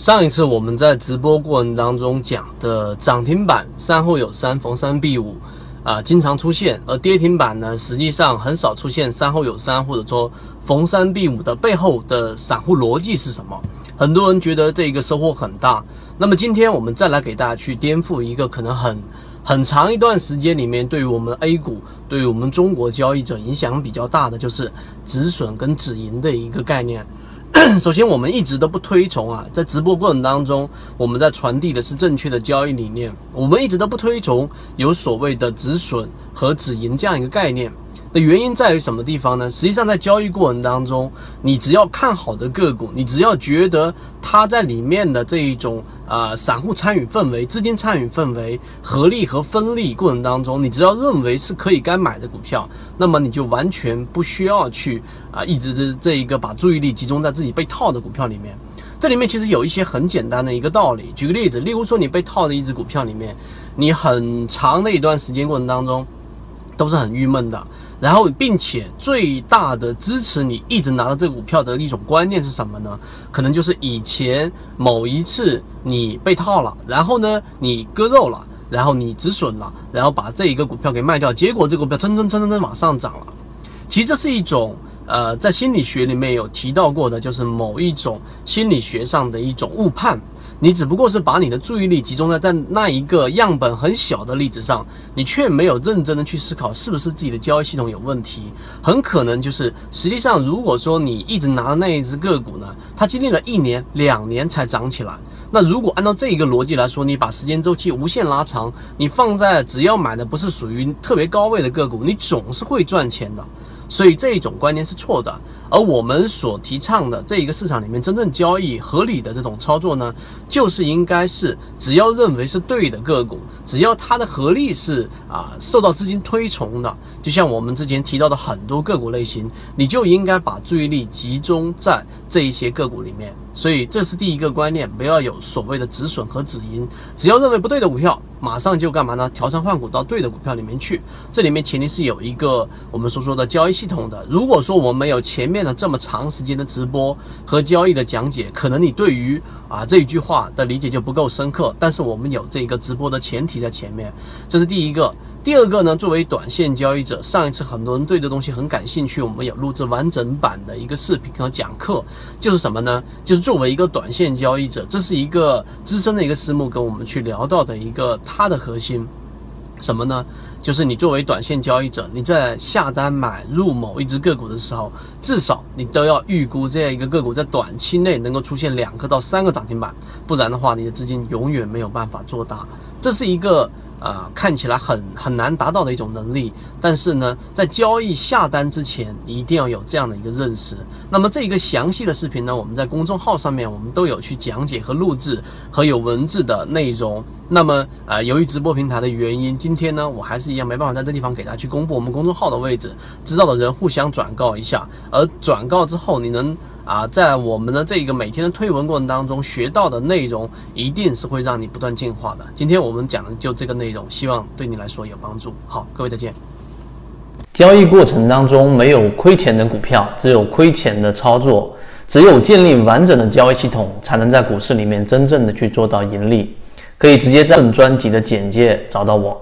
上一次我们在直播过程当中讲的涨停板三后有三逢三必五啊，经常出现；而跌停板呢，实际上很少出现三后有三或者说逢三必五的背后的散户逻辑是什么？很多人觉得这个收获很大。那么今天我们再来给大家去颠覆一个可能很很长一段时间里面对于我们 A 股、对于我们中国交易者影响比较大的，就是止损跟止盈的一个概念。首先，我们一直都不推崇啊，在直播过程当中，我们在传递的是正确的交易理念。我们一直都不推崇有所谓的止损和止盈这样一个概念。的原因在于什么地方呢？实际上，在交易过程当中，你只要看好的个股，你只要觉得它在里面的这一种啊散户参与氛围、资金参与氛围、合力和分力过程当中，你只要认为是可以该买的股票，那么你就完全不需要去啊一直的这一个把注意力集中在自己被套的股票里面。这里面其实有一些很简单的一个道理。举个例子，例如说你被套的一只股票里面，你很长的一段时间过程当中都是很郁闷的。然后，并且最大的支持你一直拿到这个股票的一种观念是什么呢？可能就是以前某一次你被套了，然后呢你割肉了，然后你止损了，然后把这一个股票给卖掉，结果这个股票蹭蹭蹭蹭蹭往上涨了。其实这是一种呃，在心理学里面有提到过的，就是某一种心理学上的一种误判。你只不过是把你的注意力集中在在那一个样本很小的例子上，你却没有认真的去思考是不是自己的交易系统有问题。很可能就是实际上，如果说你一直拿的那一只个股呢，它经历了一年两年才涨起来。那如果按照这一个逻辑来说，你把时间周期无限拉长，你放在只要买的不是属于特别高位的个股，你总是会赚钱的。所以这一种观念是错的。而我们所提倡的这一个市场里面真正交易合理的这种操作呢，就是应该是只要认为是对的个股，只要它的合力是啊受到资金推崇的，就像我们之前提到的很多个股类型，你就应该把注意力集中在这一些个股里面。所以这是第一个观念，不要有所谓的止损和止盈，只要认为不对的股票，马上就干嘛呢？调仓换股到对的股票里面去。这里面前提是有一个我们所说的交易系统的。如果说我们有前面。了这么长时间的直播和交易的讲解，可能你对于啊这一句话的理解就不够深刻。但是我们有这个直播的前提在前面，这是第一个。第二个呢，作为短线交易者，上一次很多人对这东西很感兴趣，我们有录制完整版的一个视频和讲课，就是什么呢？就是作为一个短线交易者，这是一个资深的一个私募跟我们去聊到的一个它的核心，什么呢？就是你作为短线交易者，你在下单买入某一只个股的时候，至少你都要预估这样一个个股在短期内能够出现两个到三个涨停板，不然的话，你的资金永远没有办法做大。这是一个。啊，看起来很很难达到的一种能力，但是呢，在交易下单之前，一定要有这样的一个认识。那么这一个详细的视频呢，我们在公众号上面我们都有去讲解和录制和有文字的内容。那么啊，由于直播平台的原因，今天呢，我还是一样没办法在这地方给大家去公布我们公众号的位置，知道的人互相转告一下。而转告之后，你能。啊，在我们的这个每天的推文过程当中，学到的内容一定是会让你不断进化的。今天我们讲的就这个内容，希望对你来说有帮助。好，各位再见。交易过程当中没有亏钱的股票，只有亏钱的操作。只有建立完整的交易系统，才能在股市里面真正的去做到盈利。可以直接在本专辑的简介找到我。